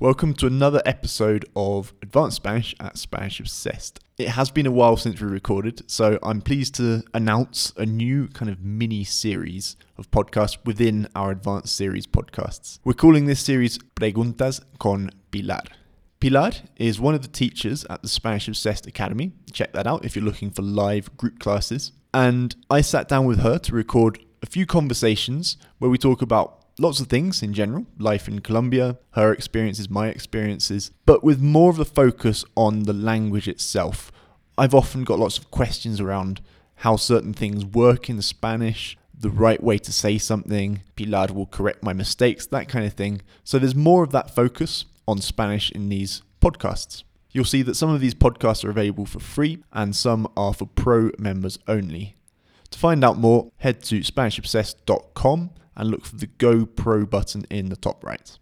Welcome to another episode of Advanced Spanish at Spanish Obsessed. It has been a while since we recorded, so I'm pleased to announce a new kind of mini series of podcasts within our Advanced Series podcasts. We're calling this series Preguntas con Pilar. Pilar is one of the teachers at the Spanish Obsessed Academy. Check that out if you're looking for live group classes. And I sat down with her to record a few conversations where we talk about lots of things in general life in Colombia, her experiences, my experiences, but with more of the focus on the language itself. I've often got lots of questions around how certain things work in Spanish, the right way to say something, Pilar will correct my mistakes, that kind of thing. So there's more of that focus on Spanish in these podcasts. You'll see that some of these podcasts are available for free and some are for pro members only. To find out more, head to SpanishObsessed.com and look for the Go Pro button in the top right.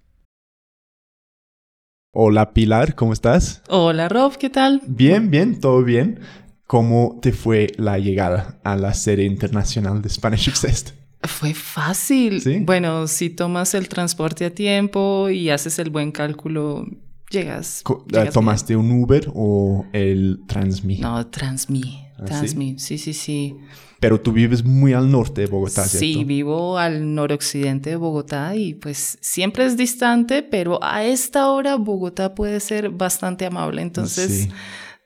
Hola Pilar, ¿cómo estás? Hola Rob, ¿qué tal? Bien, bien, todo bien. ¿Cómo te fue la llegada a la serie internacional de Spanish Obsessed? Fue fácil. ¿Sí? Bueno, si tomas el transporte a tiempo y haces el buen cálculo, llegas. ¿Tomaste un Uber o el Transmi? No, Transmi. ¿Ah, Transmi, sí, sí, sí. Pero tú vives muy al norte de Bogotá, Sí, ¿cierto? vivo al noroccidente de Bogotá y pues siempre es distante, pero a esta hora Bogotá puede ser bastante amable. Entonces, Sí.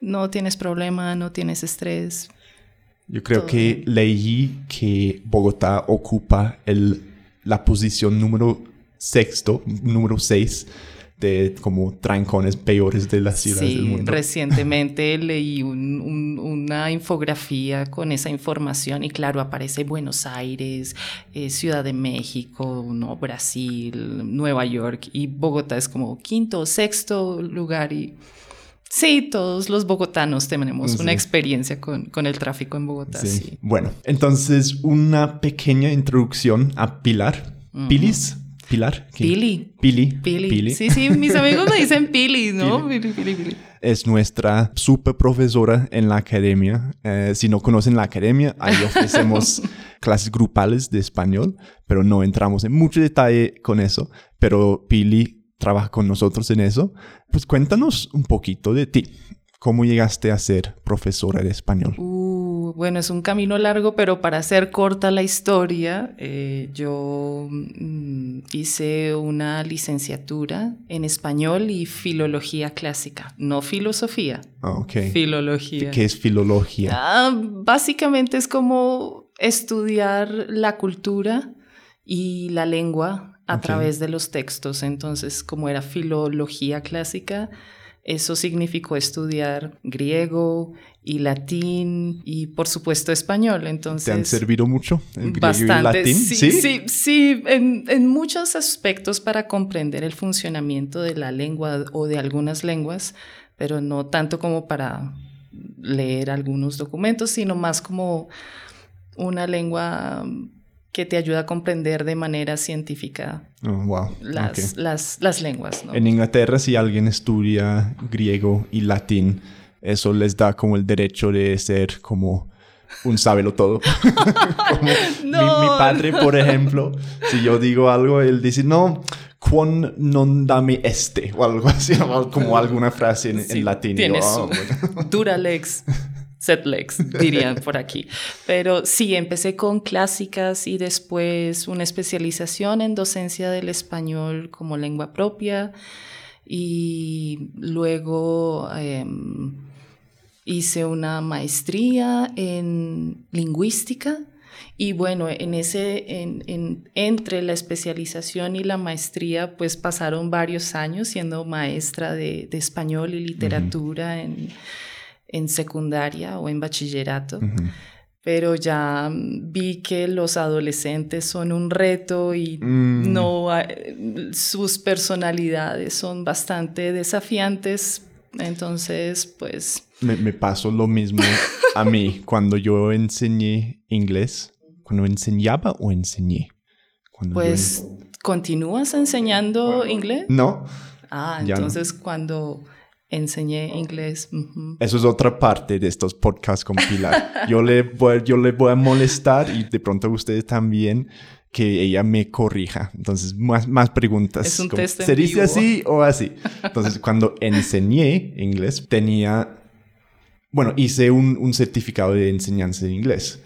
no tienes problema, no tienes estrés. Yo creo Todo que leí que Bogotá ocupa el, la posición número sexto, número seis de como trancones peores de las ciudades del Sí, mundo. recientemente leí un- un- una infografía con esa información y claro, aparece Buenos Aires, eh, Ciudad de México, ¿no? Brasil, Nueva York y Bogotá es como quinto o sexto lugar y sí, todos los bogotanos tenemos Sí. una experiencia con, con el tráfico en Bogotá. Sí. Sí. Bueno, entonces una pequeña introducción a Pilar. Pilis. Pilar. ¿Qué? Pili. Pili. Pili. Sí, sí, mis amigos me dicen Pili, ¿no? Pili, Pili, Pili. es nuestra super profesora en la academia. Eh, si no conocen la academia, ahí ofrecemos clases grupales de español, pero no entramos en mucho detalle con eso. Pero Pili trabaja con nosotros en eso. Pues cuéntanos un poquito de ti. ¿Cómo llegaste a ser profesora de español? Uh, bueno, es un camino largo, pero para hacer corta la historia, eh, yo mm, hice una licenciatura en español y filología clásica, no filosofía, ok. filología. ¿Qué es filología? Ah, básicamente es como estudiar la cultura y la lengua a través de los textos. Entonces, como era filología clásica, eso significó estudiar griego y latín y, por supuesto, español. Entonces, ¿Te han servido mucho el griego Bastante, y el latín? sí, sí, sí, en, en muchos aspectos para comprender el funcionamiento de la lengua o de algunas lenguas, pero no tanto como para leer algunos documentos, sino más como una lengua que te ayuda a comprender de manera científica Oh, wow. las, ok. las, las lenguas. ¿no? En Inglaterra, si alguien estudia griego y latín, eso les da como el derecho de ser como un sábelo todo. Como mi- mi, No. padre, por ejemplo, si yo digo algo, él dice, no, quan non dame este, o algo así, o como alguna frase en, en Sí, latín. Y tiene yo, su- "Ah, bueno". Setlex, dirían por aquí. Pero sí, empecé con clásicas y después una especialización en docencia del español como lengua propia y luego em, hice una maestría en lingüística. Y bueno, en ese, en, en- entre la especialización y la maestría, pues pasaron varios años siendo maestra de, de español y literatura en, en secundaria o en bachillerato. Pero ya vi que los adolescentes son un reto y Mm. no sus personalidades son bastante desafiantes. Entonces, pues Me, me pasó lo mismo a mí cuando yo enseñé inglés. Cuando enseñaba o enseñé. Cuando yo Pues, ¿continúas enseñando inglés? No, Ah, ya no. entonces cuando enseñé inglés. ujú. Eso es otra parte de estos podcasts con Pilar. Yo le voy, yo le voy a molestar y de pronto ustedes también que ella me corrija. Entonces, más, más preguntas. Es un como, test ¿Se dice así o así? Entonces, cuando enseñé inglés, tenía... Bueno, hice un, un certificado de enseñanza de inglés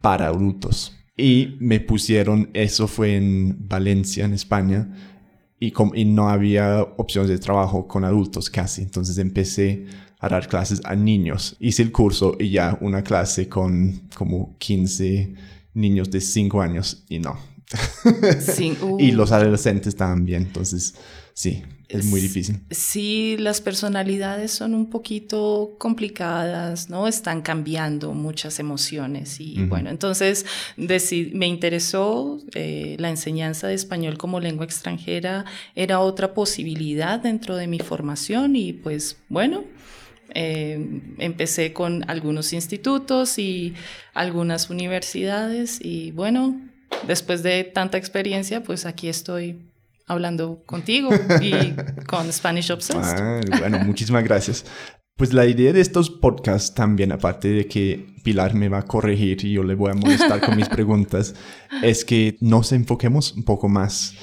para adultos. Y me pusieron, eso fue en Valencia, en España, y, y no había opciones de trabajo con adultos casi. Entonces empecé a dar clases a niños. Hice el curso y ya una clase con como 15 niños de 5 años y no. Sí, uh. Y los adolescentes también. Entonces, sí, es muy difícil. Sí, las personalidades son un poquito complicadas, ¿no? Están cambiando muchas emociones y bueno, entonces me interesó eh, la enseñanza de español como lengua extranjera, era otra posibilidad dentro de mi formación y pues bueno, eh, empecé con algunos institutos y algunas universidades y bueno, después de tanta experiencia, pues aquí estoy hablando contigo y con Spanish Obsessed. Ah, bueno, muchísimas gracias. Pues la idea de estos podcasts también, aparte de que Pilar me va a corregir y yo le voy a molestar con mis preguntas, es que nos enfoquemos un poco más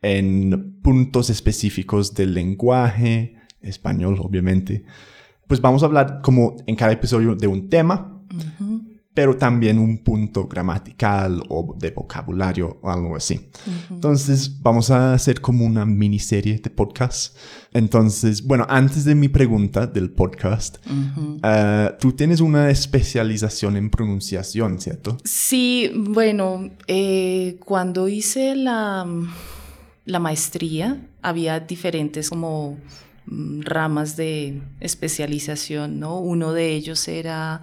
en puntos específicos del lenguaje, español obviamente. Pues vamos a hablar como en cada episodio de un tema, Ujú, pero también un punto gramatical o de vocabulario o algo así. ujú. Entonces vamos a hacer como una miniserie de podcast. Entonces, bueno, antes de mi pregunta del podcast, Ujú. eh, tú tienes una especialización en pronunciación, ¿cierto? Sí, bueno, eh, cuando hice la, la maestría, había diferentes como mm, ramas de especialización, ¿no? Uno de ellos era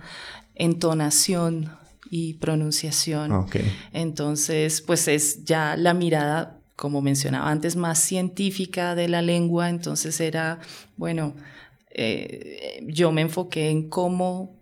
entonación y pronunciación. Ok. Entonces, pues es ya la mirada, como mencionaba antes, más científica de la lengua. Entonces era, bueno, eh, yo me enfoqué en cómo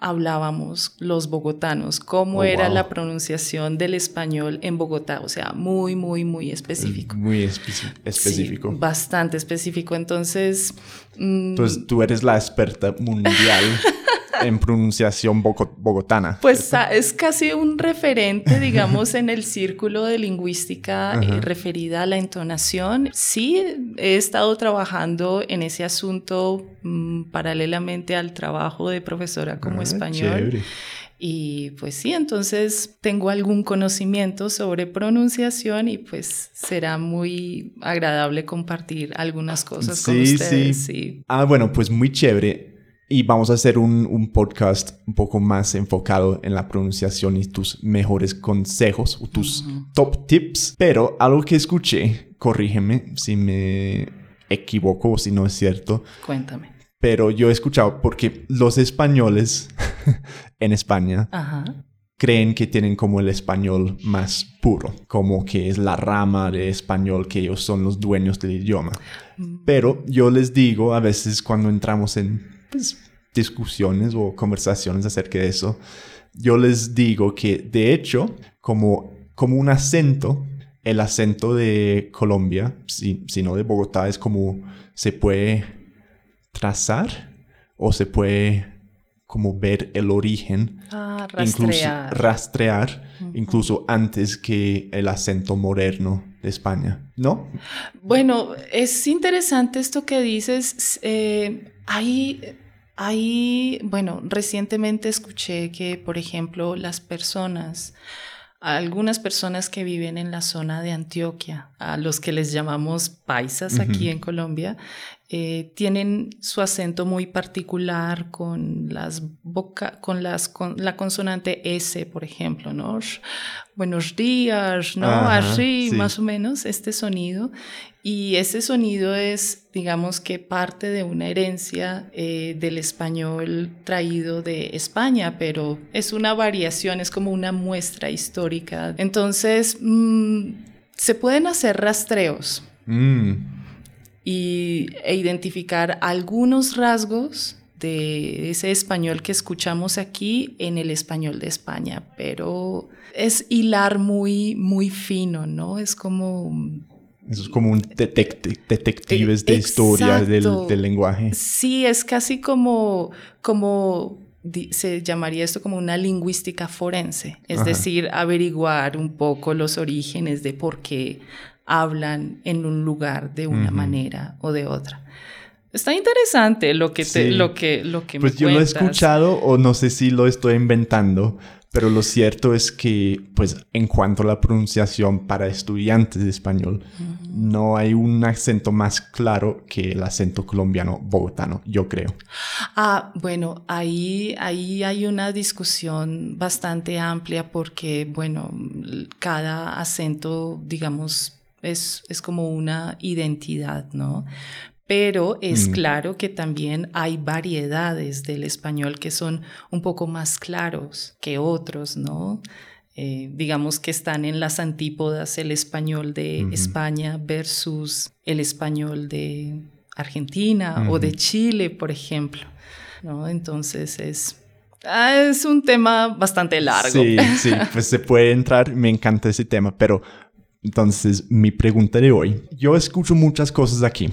hablábamos los bogotanos, cómo Oh, era wow. la pronunciación del español en Bogotá, o sea, muy, muy, muy específico. Muy específico. Sí, bastante específico. Entonces, mm, Entonces tú eres la experta mundial en pronunciación bogo- bogotana. Pues sa- es casi un referente, digamos, en el círculo de lingüística eh, referida a la entonación. Sí, he estado trabajando en ese asunto mm, paralelamente al trabajo de profesora como Ah, español. chévere. Y pues sí, entonces tengo algún conocimiento sobre pronunciación y pues será muy agradable compartir algunas cosas con Sí, ustedes. sí. sí. Ah, bueno, pues muy chévere. Y vamos a hacer un, un podcast un poco más enfocado en la pronunciación y tus mejores consejos o tus top tips. Pero algo que escuché, corrígeme si me equivoco o si no es cierto, Cuéntame. pero yo he escuchado porque los españoles en España Ajá. creen que tienen como el español más puro, como que es la rama de español que ellos son los dueños del idioma. Pero yo les digo a veces cuando entramos en pues, discusiones o conversaciones acerca de eso, yo les digo que de hecho, como, como un acento, el acento de Colombia, si, si no de Bogotá, es como se puede trazar o se puede como ver el origen Ah, incluso rastrear. rastrear, incluso antes que el acento moderno de España, ¿no? Bueno, es interesante esto que dices. eh, hay, hay, bueno, recientemente escuché que, por ejemplo, las personas, algunas personas que viven en la zona de Antioquia, a los que les llamamos paisas aquí en Colombia, eh, tienen su acento muy particular con las boca, con las con la consonante S, por ejemplo, ¿no? Buenos días, ¿no? Ajá, Así, sí. más o menos, este sonido. Y ese sonido es, digamos que parte de una herencia eh, del español traído de España, pero es una variación, es como una muestra histórica. Entonces, mm, se pueden hacer rastreos Mm, y, e identificar algunos rasgos de ese español que escuchamos aquí en el español de España, pero es hilar muy, muy fino, ¿no? Es como... Eso es como un detecti- detectives de Eh, historia del, exacto. del lenguaje. Sí, es casi como, como se llamaría esto como una lingüística forense, es decir, averiguar un poco los orígenes de por qué hablan en un lugar de una manera o de otra. Está interesante lo que te, lo que, lo que pues yo lo he escuchado o no sé si lo estoy inventando, pero lo cierto es que, pues, en cuanto a la pronunciación para estudiantes de español, no hay un acento más claro que el acento colombiano bogotano, yo creo. Ah, bueno, ahí, ahí hay una discusión bastante amplia porque, bueno, cada acento, digamos, es, es como una identidad, ¿no? pero es mm. claro que también hay variedades del español que son un poco más claros que otros, ¿no? Eh, digamos que están en las antípodas el español de España versus el español de Argentina o de Chile, por ejemplo, ¿no? Entonces es... Ah, es un tema bastante largo. Sí, sí, pues se puede entrar, me encanta ese tema, pero entonces mi pregunta de hoy, yo escucho muchas cosas aquí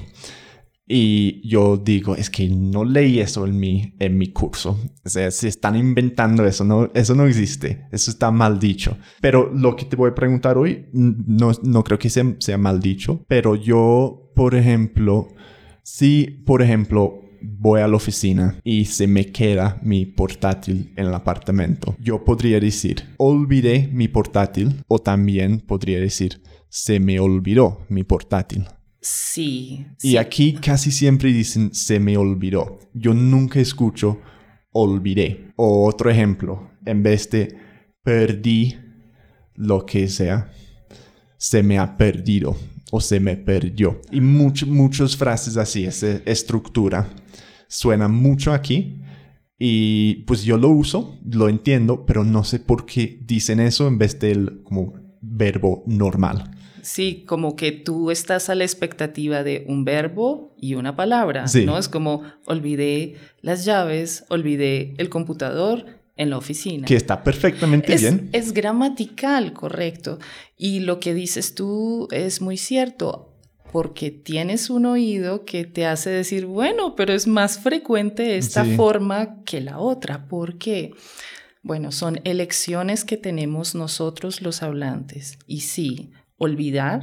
y yo digo, es que no leí eso en mi, en mi curso. O sea, si están inventando eso, no, eso no existe. Eso está mal dicho. Pero lo que te voy a preguntar hoy, no, no creo que sea, sea mal dicho. Pero yo, por ejemplo, si, por ejemplo, voy a la oficina y se me queda mi portátil en el apartamento, yo podría decir, olvidé mi portátil o también podría decir, se me olvidó mi portátil. Sí. Y aquí casi siempre dicen se me olvidó. Yo nunca escucho olvidé. O otro ejemplo, en vez de perdí lo que sea, se me ha perdido o se me perdió. Y muchas frases así, esa estructura, suena mucho aquí. Y pues yo lo uso, lo entiendo, pero no sé por qué dicen eso en vez del como verbo normal. Sí, como que tú estás a la expectativa de un verbo y una palabra, ¿no? Es como olvidé las llaves, olvidé el computador en la oficina. Que está perfectamente bien. Es gramatical, correcto. Y lo que dices tú es muy cierto porque tienes un oído que te hace decir, bueno, pero es más frecuente esta forma que la otra. ¿Por qué? Bueno, son elecciones que tenemos nosotros los hablantes. Y sí, olvidar.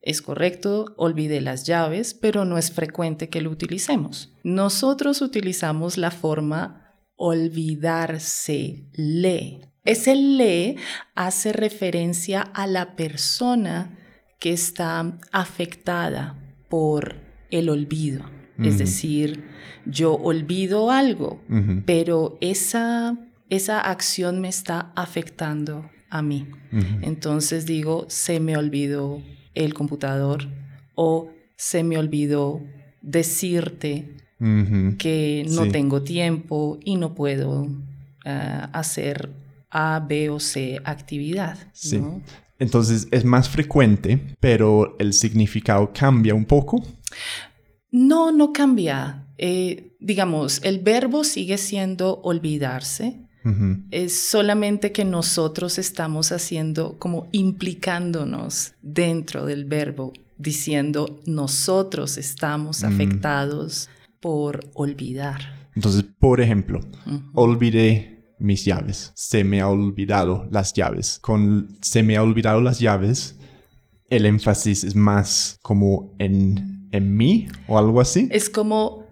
Es correcto, olvidé las llaves, pero no es frecuente que lo utilicemos. Nosotros utilizamos la forma olvidarse, le. Ese le hace referencia a la persona que está afectada por el olvido. Es decir, yo olvido algo, pero esa, esa acción me está afectando a mí. Entonces digo, se me olvidó el computador o se me olvidó decirte que no tengo tiempo y no puedo ah, hacer A, B o C actividad. Sí. Entonces es más frecuente, pero el significado cambia un poco. No, no cambia. Eh, digamos, el verbo sigue siendo olvidarse, es solamente que nosotros estamos haciendo como implicándonos dentro del verbo, diciendo nosotros estamos mm. afectados por olvidar. Entonces, por ejemplo, olvidé mis llaves. Se me ha olvidado las llaves. Con se me ha olvidado las llaves, el énfasis es más como en, en mí o algo así. Es como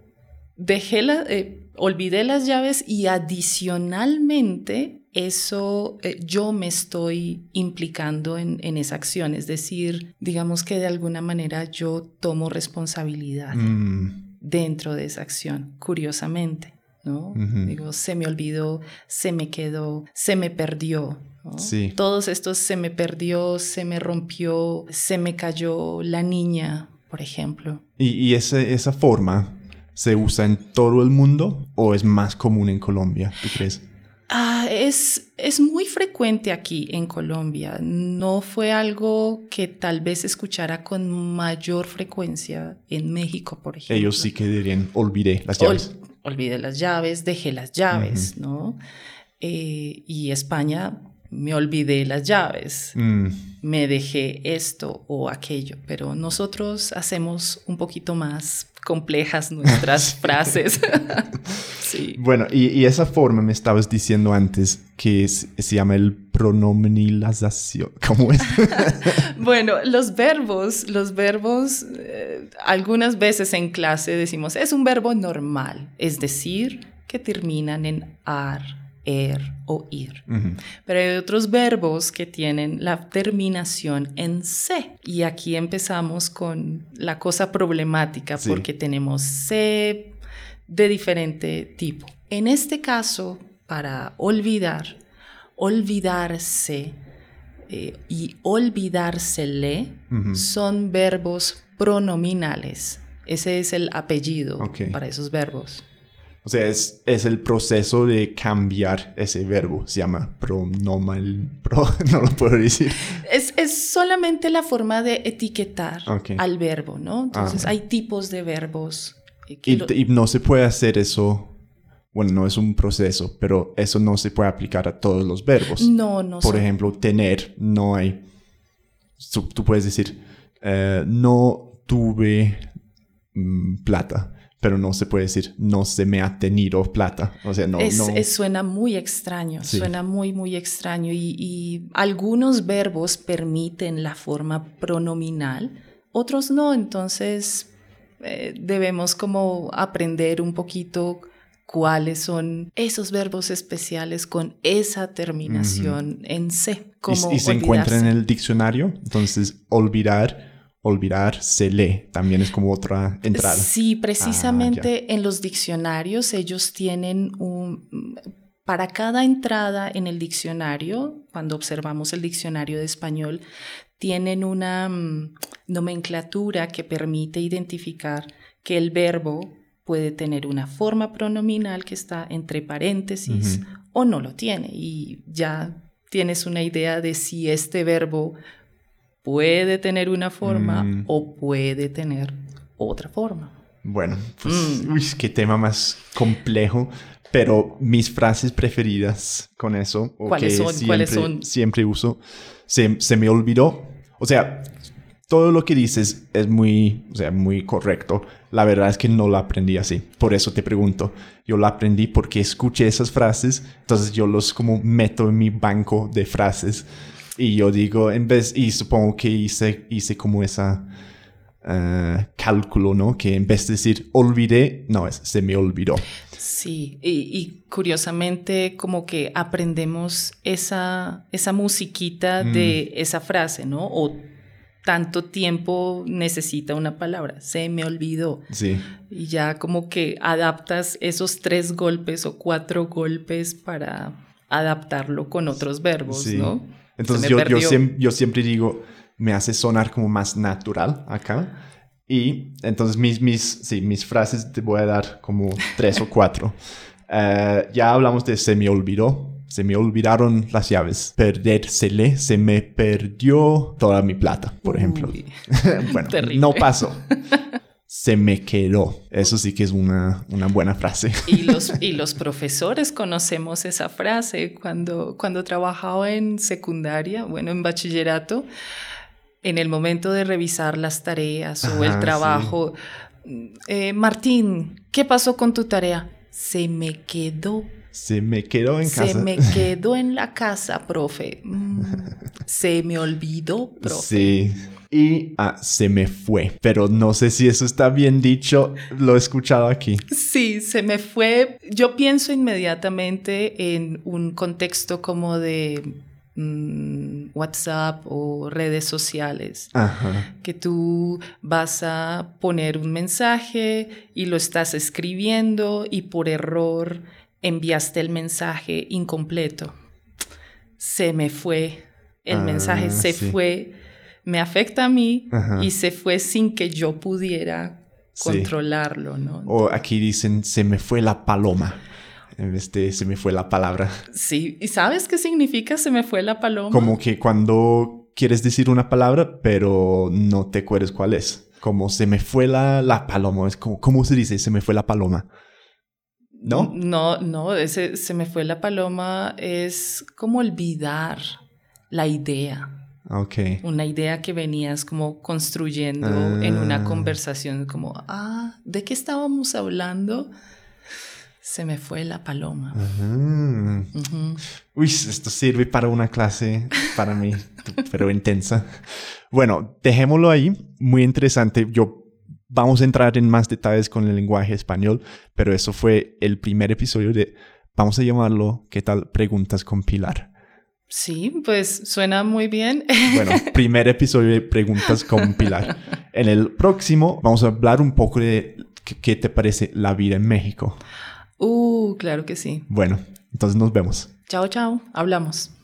dejé la... Eh, olvidé las llaves y adicionalmente eso eh, yo me estoy implicando en, esa acción, es decir, digamos que de alguna manera yo tomo responsabilidad mm. dentro de esa acción, curiosamente. ¿No? Digo, se me olvidó, se me quedó, se me perdió. Sí. Todos estos se me perdió, se me rompió, se me cayó la niña, por ejemplo. Y, y esa forma se usa en todo el mundo o es más común en Colombia, tú crees? Ah, es, es muy frecuente aquí en Colombia. No fue algo que tal vez escuchara con mayor frecuencia en México, por ejemplo. Ellos sí que dirían, olvidé las llaves. Olvidé las llaves, dejé las llaves, ¿no? Eh, y España, me olvidé las llaves, mm. me dejé esto o aquello, pero nosotros hacemos un poquito más complejas nuestras frases. sí. Bueno, y, y, esa forma me estabas diciendo antes que es, se llama el pronominalización. ¿Cómo es? bueno, los verbos, los verbos, eh, algunas veces en clase decimos, es un verbo normal, es decir, que terminan en ar, er o ir. Pero hay otros verbos que tienen la terminación en se. Y aquí empezamos con la cosa problemática porque tenemos se de diferente tipo. En este caso, para olvidar, olvidarse eh, y olvidársele son verbos pronominales. Ese es el apellido para esos verbos. O sea, es, es, el proceso de cambiar ese verbo. Se llama pronomal. no lo puedo decir. Es, es, solamente la forma de etiquetar al verbo, ¿no? Entonces, ah, hay tipos de verbos. Y, no se puede hacer eso. Bueno, no es un proceso, pero eso no se puede aplicar a todos los verbos. No, no. Por ejemplo, tener, no hay. Tú, puedes decir, eh, no tuve mm, plata pero no se puede decir no se me ha tenido plata. O sea, no. Es, suena muy extraño, suena muy, muy extraño. Y, algunos verbos permiten la forma pronominal, otros no. Entonces eh, debemos como aprender un poquito cuáles son esos verbos especiales con esa terminación en C. Como y, y se encuentra en el diccionario. Entonces, olvidar olvidar se lee, también es como otra entrada. Sí, precisamente ah, en los diccionarios ellos tienen un... Para cada entrada en el diccionario, cuando observamos el diccionario de español, tienen una mm, nomenclatura que permite identificar que el verbo puede tener una forma pronominal que está entre paréntesis o no lo tiene. Y ya tienes una idea de si este verbo puede tener una forma mm. o puede tener otra forma. Bueno, pues, mm. uy, qué tema más complejo. Pero mis frases preferidas con eso, o ¿Cuáles que son? Siempre, ¿Cuáles son? siempre uso, se, se, me olvidó. O sea, todo lo que dices es muy, o sea, muy correcto. La verdad es que no lo aprendí así. Por eso te pregunto. Yo lo aprendí porque escuché esas frases, entonces yo los como meto en mi banco de frases y yo digo, en vez, y supongo que hice, hice como esa eh, cálculo, ¿no? Que en vez de decir olvidé, no, es, se me olvidó. Sí, y, curiosamente como que aprendemos esa, esa musiquita de mm. esa frase, ¿no? O tanto tiempo necesita una palabra, se me olvidó. Sí. Y ya como que adaptas esos tres golpes o cuatro golpes para adaptarlo con otros verbos, ¿no? Entonces yo, yo, siempre, yo siempre digo, me hace sonar como más natural acá. Y entonces mis, mis, sí, mis frases te voy a dar como tres o cuatro. Eh, ya hablamos de se me olvidó. Se me olvidaron las llaves. Perdérsele. Se me perdió toda mi plata, por ejemplo. bueno, no pasó se me quedó. Eso sí que es una, una buena frase. Y los, y los profesores conocemos esa frase. Cuando, cuando trabajaba en secundaria, bueno, en bachillerato, en el momento de revisar las tareas o el trabajo, eh, Martín, ¿qué pasó con tu tarea? Se me quedó. Se me quedó en casa. Se me quedó en la casa, profe. Mm, se me olvidó, profe. Sí y ah, se me fue. Pero no sé si eso está bien dicho, lo he escuchado aquí. Sí, se me fue. Yo pienso inmediatamente en un contexto como de mm, WhatsApp o redes sociales, que tú vas a poner un mensaje y lo estás escribiendo y por error enviaste el mensaje incompleto. Se me fue, el mensaje ah, se fue me afecta a mí y se fue sin que yo pudiera controlarlo, ¿no? O aquí dicen, se me fue la paloma. En de se me fue la palabra. Sí, ¿y sabes qué significa se me fue la paloma? Como que cuando quieres decir una palabra, pero no te acuerdas cuál es. Como se me fue la, la paloma. Es como, ¿cómo se dice? Se me fue la paloma. ¿No? No, no, ese se me fue la paloma es como olvidar la idea Ok. Una idea que venías como construyendo en una Ah. conversación, como, ah, ¿de qué estábamos hablando? Se me fue la paloma. Uy, esto sirve para una clase para mí, pero intensa. Bueno, dejémoslo ahí. Muy interesante. Yo vamos a entrar en más detalles con el lenguaje español, pero eso fue el primer episodio de, vamos a llamarlo, ¿qué tal? Preguntas con Pilar. Sí, pues suena muy bien. Bueno, primer episodio de Preguntas con Pilar. En el próximo vamos a hablar un poco de qué, te parece la vida en México. Uh, claro que sí. Bueno, entonces nos vemos. Chao, chao. Hablamos.